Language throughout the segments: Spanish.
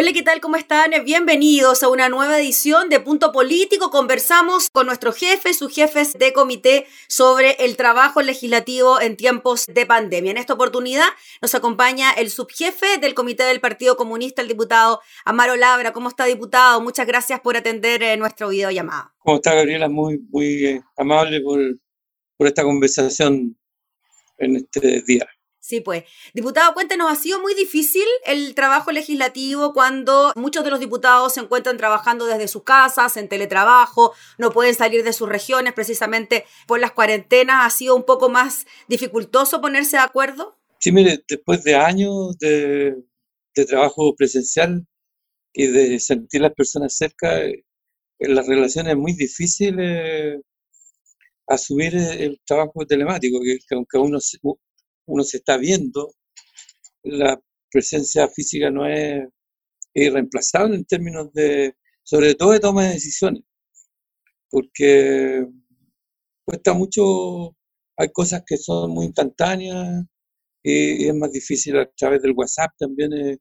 Hola, ¿qué tal? ¿Cómo están? Bienvenidos a una nueva edición de Punto Político. Conversamos con nuestros jefes, sus jefes de comité, sobre el trabajo legislativo en tiempos de pandemia. En esta oportunidad nos acompaña el subjefe del Comité del Partido Comunista, el diputado Amaro Labra. ¿Cómo está, diputado? Muchas gracias por atender eh, nuestro videollamado. ¿Cómo está, Gabriela? Muy, muy eh, amable por, por esta conversación en este día. Sí, pues. Diputado, cuéntenos, ¿ha sido muy difícil el trabajo legislativo cuando muchos de los diputados se encuentran trabajando desde sus casas, en teletrabajo, no pueden salir de sus regiones precisamente por las cuarentenas? ¿Ha sido un poco más dificultoso ponerse de acuerdo? Sí, mire, después de años de, trabajo presencial y de sentir las personas cerca, eh, las relaciones es muy difícil eh, asumir el trabajo telemático, que aunque uno uno se está viendo, la presencia física no es irreemplazable en términos de, sobre todo de toma de decisiones, porque cuesta mucho, hay cosas que son muy instantáneas y, es más difícil a través del WhatsApp también. Eh,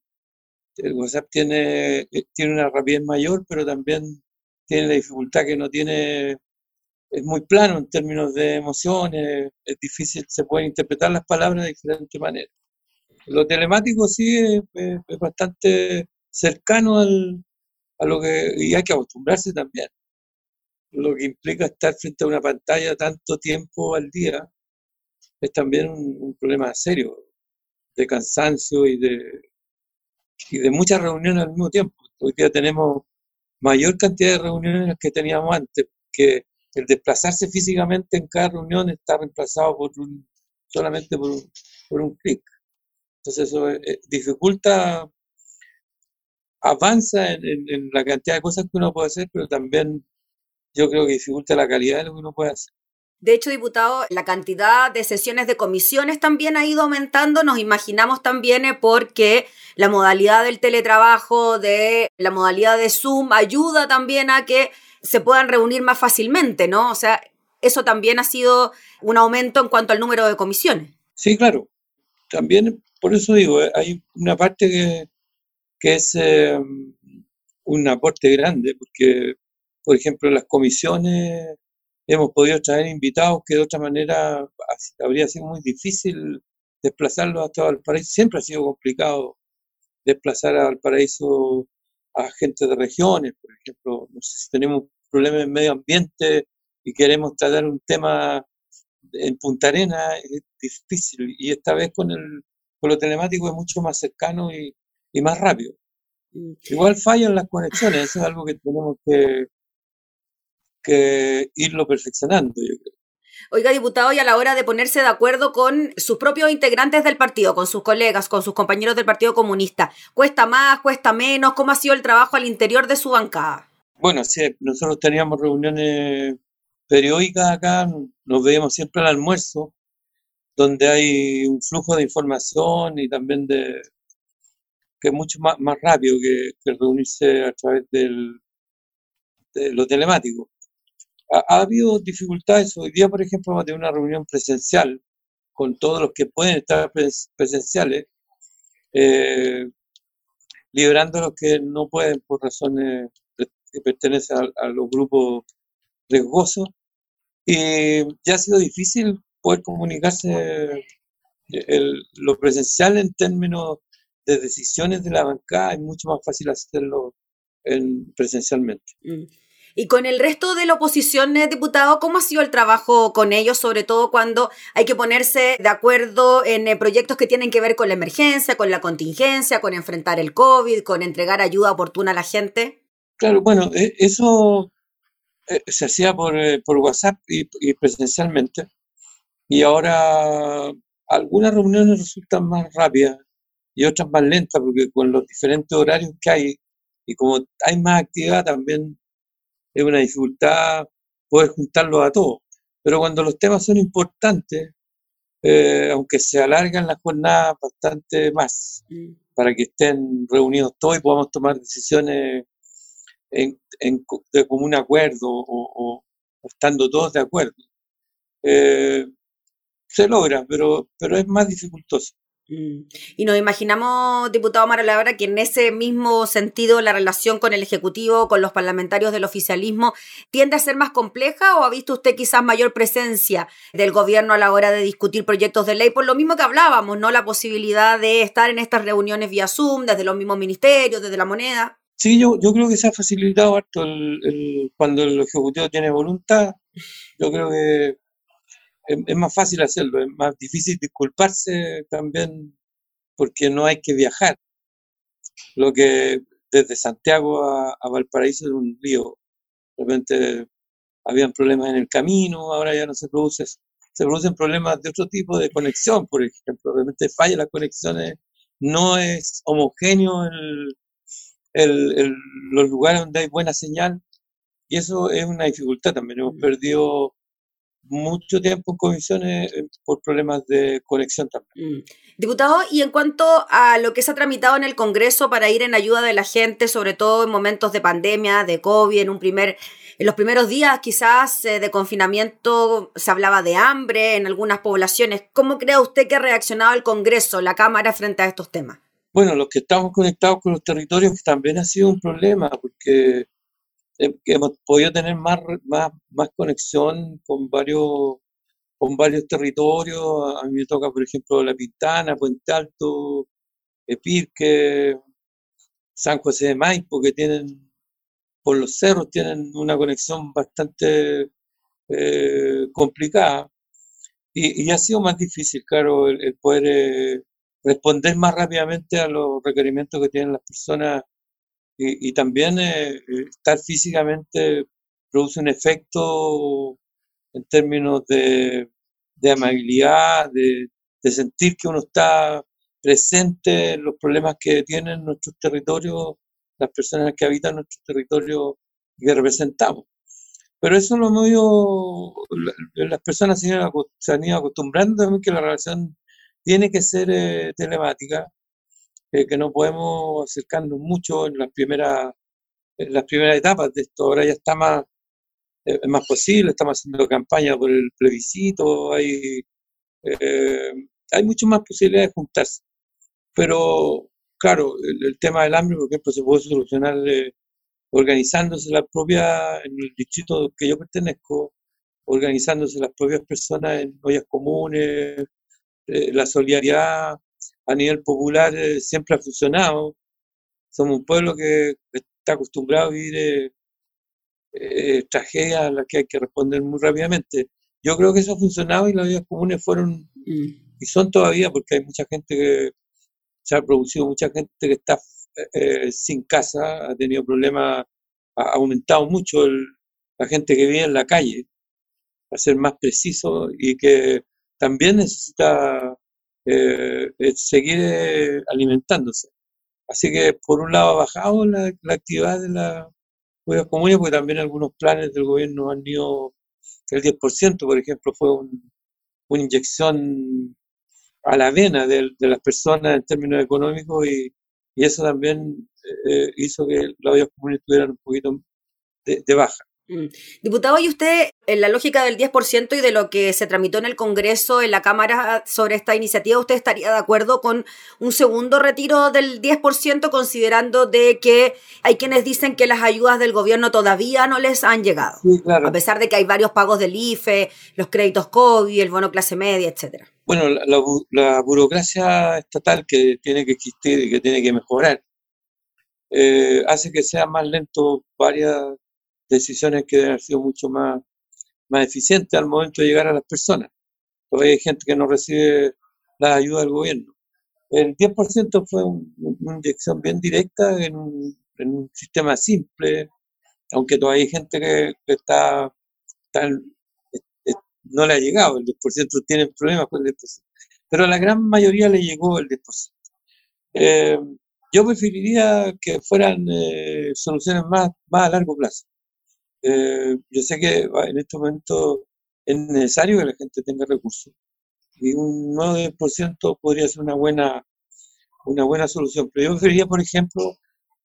el WhatsApp tiene, eh, tiene una rapidez mayor, pero también tiene la dificultad que no tiene es muy plano en términos de emociones, es difícil, se pueden interpretar las palabras de diferentes maneras. Lo telemático sí es, bastante cercano al, a lo que, y hay que acostumbrarse también. Lo que implica estar frente a una pantalla tanto tiempo al día es también un, problema serio de cansancio y de, y de muchas reuniones al mismo tiempo. Hoy día tenemos mayor cantidad de reuniones que teníamos antes, que el desplazarse físicamente en cada reunión está reemplazado por un, solamente por un, por un clic. Entonces eso eh, eh, dificulta, avanza en, la cantidad de cosas que uno puede hacer, pero también yo creo que dificulta la calidad de lo que uno puede hacer. De hecho, diputado, la cantidad de sesiones de comisiones también ha ido aumentando. Nos imaginamos también eh, porque la modalidad del teletrabajo, de la modalidad de Zoom, ayuda también a que se puedan reunir más fácilmente, ¿no? O sea, eso también ha sido un aumento en cuanto al número de comisiones. Sí, claro. También, por eso digo, eh, hay una parte que, que es eh, un aporte grande, porque, por ejemplo, las comisiones hemos podido traer invitados que de otra manera habría sido muy difícil desplazarlos hasta Valparaíso. Siempre ha sido complicado desplazar a Valparaíso a gente de regiones, por ejemplo, no sé si tenemos problemas en medio ambiente y queremos tratar un tema en Punta Arena, es difícil. Y esta vez con, el, con lo telemático es mucho más cercano y, y más rápido. Igual fallan las conexiones, eso es algo que tenemos que, que irlo perfeccionando, yo creo. Oiga, diputado, y a la hora de ponerse de acuerdo con sus propios integrantes del partido, con sus colegas, con sus compañeros del Partido Comunista, ¿cuesta más, cuesta menos? ¿Cómo ha sido el trabajo al interior de su bancada? Bueno, sí, nosotros teníamos reuniones periódicas acá, nos veíamos siempre al almuerzo, donde hay un flujo de información y también de que es mucho más, más rápido que, reunirse a través del, de lo telemático. Ha, habido dificultades. Hoy día, por ejemplo, vamos a una reunión presencial con todos los que pueden estar presenciales, eh, liberando a los que no pueden por razones que pertenecen a, los grupos riesgosos. Y ya ha sido difícil poder comunicarse lo presencial en términos de decisiones de la bancada, es mucho más fácil hacerlo en, presencialmente. Mm. Y con el resto de la oposición, eh, diputado, ¿cómo ha sido el trabajo con ellos, sobre todo cuando hay que ponerse de acuerdo en eh, proyectos que tienen que ver con la emergencia, con la contingencia, con enfrentar el COVID, con entregar ayuda oportuna a la gente? Claro, bueno, e, eso eh, se hacía por, WhatsApp y, presencialmente. Y ahora algunas reuniones resultan más rápidas y otras más lentas, porque con los diferentes horarios que hay y como hay más actividad también es una dificultad poder juntarlos a todos. Pero cuando los temas son importantes, eh, aunque se alargan las jornadas bastante más, para que estén reunidos todos y podamos tomar decisiones en, de común acuerdo o, estando todos de acuerdo. Eh, se logra, pero, pero es más dificultoso. Mm. Y nos imaginamos, diputado Labra, que en ese mismo sentido la relación con el Ejecutivo, con los parlamentarios del oficialismo, tiende a ser más compleja o ha visto usted quizás mayor presencia del gobierno a la hora de discutir proyectos de ley? Por lo mismo que hablábamos, ¿no? La posibilidad de estar en estas reuniones vía Zoom, desde los mismos ministerios, desde la moneda. Sí, yo, yo creo que se ha facilitado harto cuando el Ejecutivo tiene voluntad. Yo creo que es, más fácil hacerlo, es más difícil disculparse también porque no hay que viajar. Lo que desde Santiago a, Valparaíso es un lío. De repente habían problemas en el camino, ahora ya no se produce Se producen problemas de otro tipo de conexión, por ejemplo. De repente falla las conexiones, no es homogéneo el, los lugares donde hay buena señal. Y eso es una dificultad también. Hemos mm. perdido mucho tiempo en comisiones eh, por problemas de conexión también. Mm. Diputado, y en cuanto a lo que se ha tramitado en el Congreso para ir en ayuda de la gente, sobre todo en momentos de pandemia, de COVID, en un primer en los primeros días quizás eh, de confinamiento se hablaba de hambre en algunas poblaciones. ¿Cómo cree usted que ha reaccionado el Congreso, la Cámara, frente a estos temas? Bueno, los que estamos conectados con los territorios también ha sido un problema, porque que hemos podido tener más, más, más conexión con varios, con varios territorios. A mí me toca, por ejemplo, La Pintana, Puente Alto, Epirque, San José de Maipo, que tienen, por los cerros, tienen una conexión bastante eh, complicada. Y, ha sido más difícil, claro, el, poder eh, responder más rápidamente a los requerimientos que tienen las personas y, también eh, eh, estar físicamente produce un efecto en términos de, amabilidad, de, sentir que uno está presente en los problemas que tienen nuestros territorios, las personas que habitan nuestros territorios que representamos. Pero eso lo ido, las personas se han ido acostumbrando a que la relación tiene que ser eh, telemática eh, que no podemos acercarnos mucho en las primeras las primeras etapas de esto. Ahora ya está más, eh, es más posible, estamos haciendo campaña por el plebiscito, hay, hay mucho más posibilidades de juntarse. Pero, claro, el, tema del hambre, por ejemplo, se puede solucionar organizándose la propia, en el distrito que yo pertenezco, organizándose las propias personas en ollas comunes, la solidaridad a nivel popular eh, siempre ha funcionado. Somos un pueblo que está acostumbrado a vivir eh, eh, tragedias a las que hay que responder muy rápidamente. Yo creo que eso ha funcionado y las vidas comunes fueron mm. y son todavía porque hay mucha gente que se ha producido, mucha gente que está sin casa, ha tenido problemas, ha aumentado mucho la gente que vive en la calle, para ser más preciso, y que también necesita eh, seguir eh, alimentándose. Así que por un lado ha bajado la, actividad de las cuidados comunes, porque también algunos planes del gobierno han ido, el 10% por ejemplo fue una inyección a la vena de, las personas en términos económicos y, eso también eh, hizo que las ollas comunes tuvieran un poquito de baja. Mm. Diputado, ¿y usted, en la lógica del 10% y de lo que se tramitó en el Congreso, en la Cámara sobre esta iniciativa, ¿usted estaría de acuerdo con un segundo retiro del 10%, considerando de que hay quienes dicen que las ayudas del gobierno todavía no les han llegado? A pesar de que hay varios pagos del IFE, los créditos COVID, el bono clase media, etcétera. Bueno, la, burocracia estatal que tiene que existir y que tiene que mejorar eh, hace que sea más lento varias decisiones que deben haber sido mucho más, más eficientes al momento de llegar a las personas. Todavía hay gente que no recibe la ayuda del gobierno. El 10% fue una inyección bien directa en un, un, sistema simple, aunque todavía hay gente que, está, no le ha llegado, el 10% tiene problemas con el 10%, pero a la gran mayoría le llegó el 10%. Eh, yo preferiría que fueran eh, soluciones más a largo plazo. Eh, yo sé que en este momento es necesario que la gente tenga recursos y un 9% podría ser una buena, una buena solución. Pero yo preferiría, por ejemplo,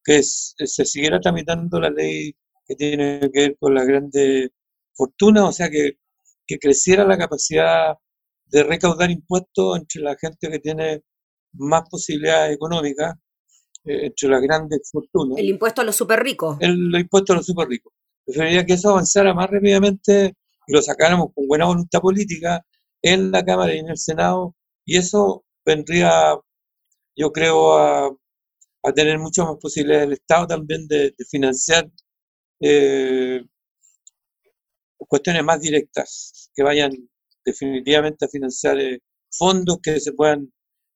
que se siguiera tramitando la ley que tiene que ver con la grande fortuna, o sea, que, que creciera la capacidad de recaudar impuestos entre la gente que tiene más posibilidades económicas, eh, entre las grandes fortunas. El impuesto a los super ricos. El, impuesto a los super ricos. Preferiría que eso avanzara más rápidamente y lo sacáramos con buena voluntad política en la Cámara y en el Senado, y eso vendría, yo creo, a, tener muchas más posibilidades del Estado también de, financiar eh, cuestiones más directas, que vayan definitivamente a financiar eh, fondos que se puedan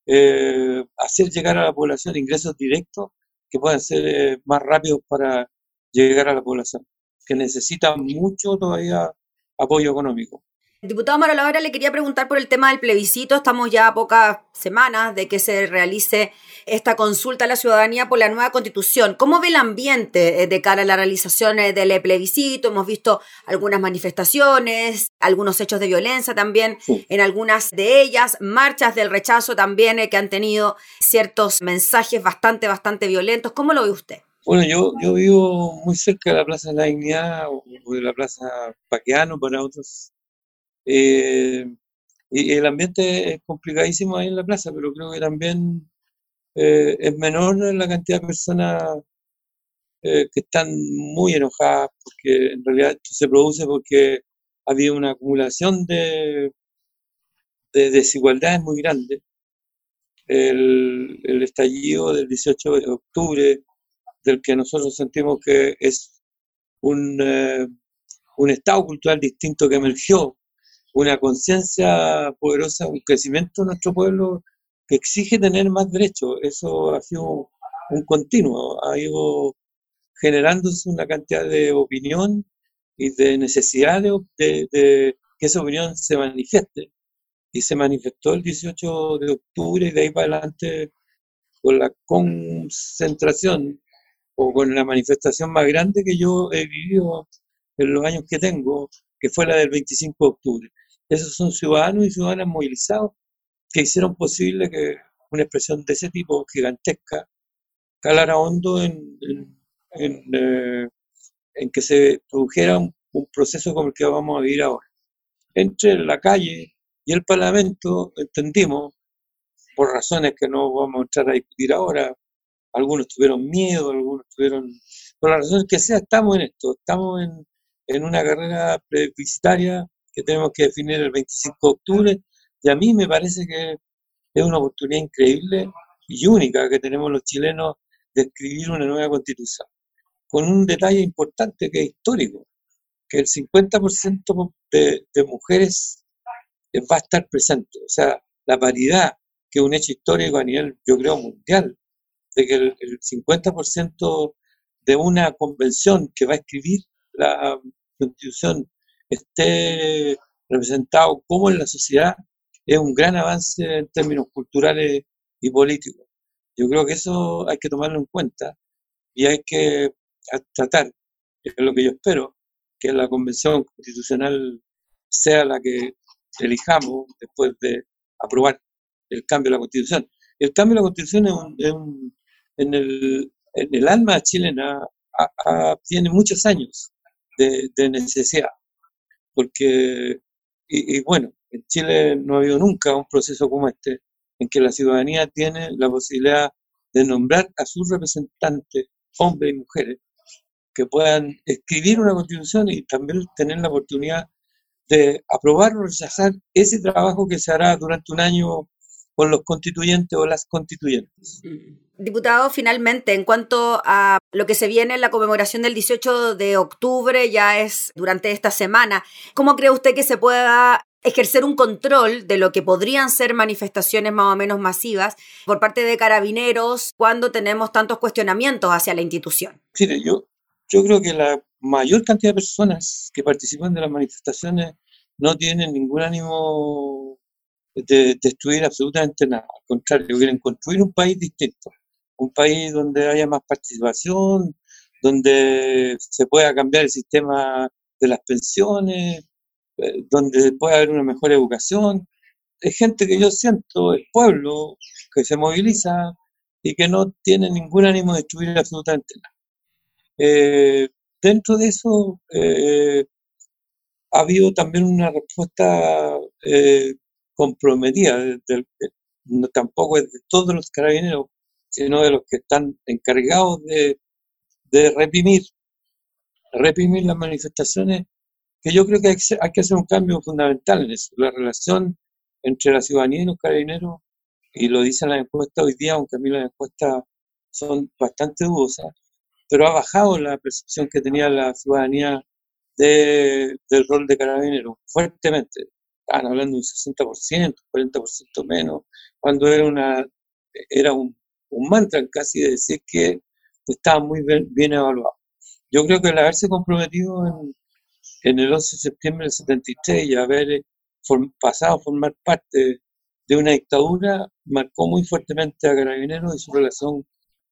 eh, hacer llegar a la población ingresos directos que puedan ser más rápidos para llegar a la población, que necesita mucho todavía apoyo económico. Diputado Maro ahora le quería preguntar por el tema del plebiscito. Estamos ya a pocas semanas de que se realice esta consulta a la ciudadanía por la nueva constitución. ¿Cómo ve el ambiente eh, de cara a la realización eh, del plebiscito? Hemos visto algunas manifestaciones, algunos hechos de violencia también en algunas de ellas, marchas del rechazo también eh, que han tenido ciertos mensajes bastante, bastante violentos. ¿Cómo lo ve usted? Bueno, yo, yo vivo muy cerca de la Plaza de la Dignidad o de la Plaza Paqueano para otros eh, y el ambiente es complicadísimo ahí en la plaza, pero creo que también eh, es menor la cantidad de personas eh, que están muy enojadas, porque en realidad esto se produce porque había una acumulación de, de desigualdades muy grandes. El, el, estallido del 18 de octubre, del que nosotros sentimos que es un, un estado cultural distinto que emergió una conciencia poderosa, un crecimiento de nuestro pueblo que exige tener más derechos. Eso ha sido un continuo, ha ido generándose una cantidad de opinión y de necesidad de, que esa opinión se manifieste. Y se manifestó el 18 de octubre y de ahí para adelante con la concentración o con la manifestación más grande que yo he vivido en los años que tengo, que fue la del 25 de octubre. Esos son ciudadanos y ciudadanas movilizados que hicieron posible que una expresión de ese tipo gigantesca calara hondo en, eh, que se produjera un, proceso como el que vamos a vivir ahora. Entre la calle y el Parlamento entendimos, por razones que no vamos a entrar a discutir ahora, algunos tuvieron miedo, algunos tuvieron... Por las razones que sea, estamos en esto, estamos en, en una carrera plebiscitaria que tenemos que definir el 25 de octubre, y a mí me parece que es una oportunidad increíble y única que tenemos los chilenos de escribir una nueva constitución, con un detalle importante que es histórico, que el 50% de, de mujeres va a estar presente, o sea, la paridad, que es un hecho histórico a nivel, yo creo, mundial, de que el, el 50% de una convención que va a escribir la constitución esté representado como en la sociedad es un gran avance en términos culturales y políticos. Yo creo que eso hay que tomarlo en cuenta y hay que tratar, es lo que yo espero, que la convención constitucional sea la que elijamos después de aprobar el cambio de la constitución. El cambio de la constitución es en, el, en, el, alma chilena tiene muchos años de, necesidad porque, y, bueno, en Chile no ha habido nunca un proceso como este, en que la ciudadanía tiene la posibilidad de nombrar a sus representantes, hombres y mujeres, que puedan escribir una constitución y también tener la oportunidad de aprobar o rechazar ese trabajo que se hará durante un año con los constituyentes o las constituyentes. Mm. Diputado, finalmente, en cuanto a lo que se viene en la conmemoración del 18 de octubre, ya es durante esta semana, ¿cómo cree usted que se pueda ejercer un control de lo que podrían ser manifestaciones más o menos masivas por parte de carabineros cuando tenemos tantos cuestionamientos hacia la institución? Sí, yo, yo creo que la mayor cantidad de personas que participan de las manifestaciones no tienen ningún ánimo de destruir absolutamente nada. Al contrario, quieren construir un país distinto un país donde haya más participación, donde se pueda cambiar el sistema de las pensiones, eh, donde pueda haber una mejor educación. Es gente que yo siento, el pueblo, que se moviliza y que no tiene ningún ánimo de destruir absolutamente nada. Eh, dentro de eso eh, ha habido también una respuesta comprometida, tampoco es de todos los carabineros, sino de los que están encargados de, de reprimir, reprimir las manifestaciones, que yo creo que hay, que hacer un cambio fundamental en eso, la relación entre la ciudadanía y los carabineros, y lo dicen las encuestas hoy día, aunque a mí las encuestas son bastante dudosas, pero ha bajado la percepción que tenía la ciudadanía de, del rol de carabinero fuertemente. Estaban hablando de un 60%, 40% menos, cuando era, una, era un, un mantra casi de decir que estaba muy bien, evaluado. Yo creo que el haberse comprometido en, el 11 de septiembre del 73 y haber pasado a formar parte de una dictadura marcó muy fuertemente a Carabineros y su relación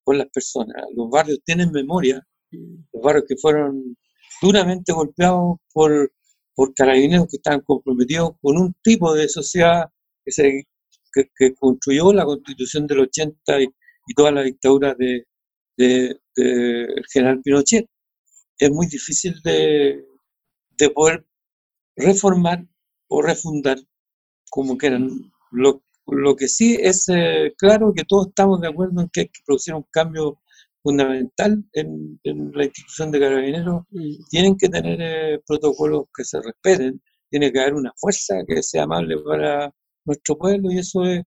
con las personas. Los barrios tienen memoria, los barrios que fueron duramente golpeados por, por carabineros que estaban comprometidos con un tipo de sociedad que, se, que, construyó la constitución del 80 y, toda la dictadura de, de, general Pinochet. Es muy difícil de, de poder reformar o refundar como quieran. Lo, lo que sí es eh, claro que todos estamos de acuerdo en que hay que producir un cambio fundamental en, la institución de carabineros. Mm. Tienen que tener eh, protocolos que se respeten, tiene que haber una fuerza que sea amable para nuestro pueblo y eso es,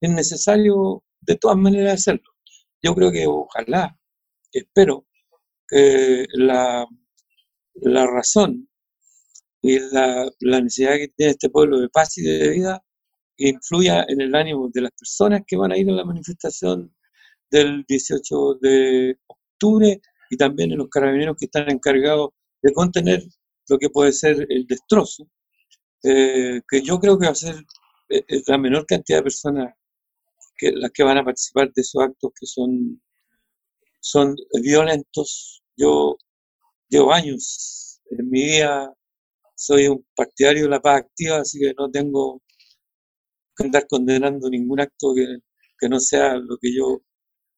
es necesario de todas maneras hacerlo. Yo creo que ojalá, espero que la, la razón y la, la necesidad que tiene este pueblo de paz y de vida influya en el ánimo de las personas que van a ir a la manifestación del 18 de octubre y también en los carabineros que están encargados de contener lo que puede ser el destrozo, eh, que yo creo que va a ser eh, eh, la menor cantidad de personas que las que van a participar de esos actos que son, son violentos. Yo llevo años en mi vida, soy un partidario de la paz activa, así que no tengo que andar condenando ningún acto que, que no sea lo que yo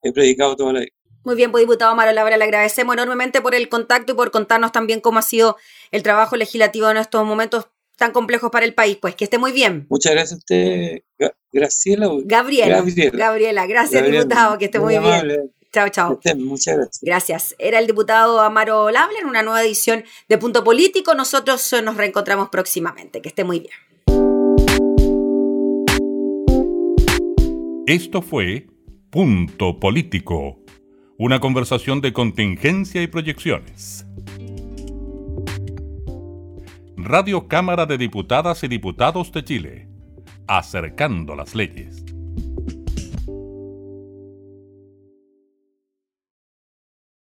he predicado toda la vida. Muy bien, pues diputado Amaro Labra, le agradecemos enormemente por el contacto y por contarnos también cómo ha sido el trabajo legislativo en estos momentos tan complejos para el país. Pues que esté muy bien. Muchas gracias a usted, Graciela. Gabriela. Gabriela, gracias diputado, que esté muy, bien. Chao, chao. Muchas gracias. Gracias. Era el diputado Amaro Labra en una nueva edición de Punto Político. Nosotros nos reencontramos próximamente. Que esté muy bien. Esto fue Punto Político, una conversación de contingencia y proyecciones. Radio Cámara de Diputadas y Diputados de Chile, acercando las leyes.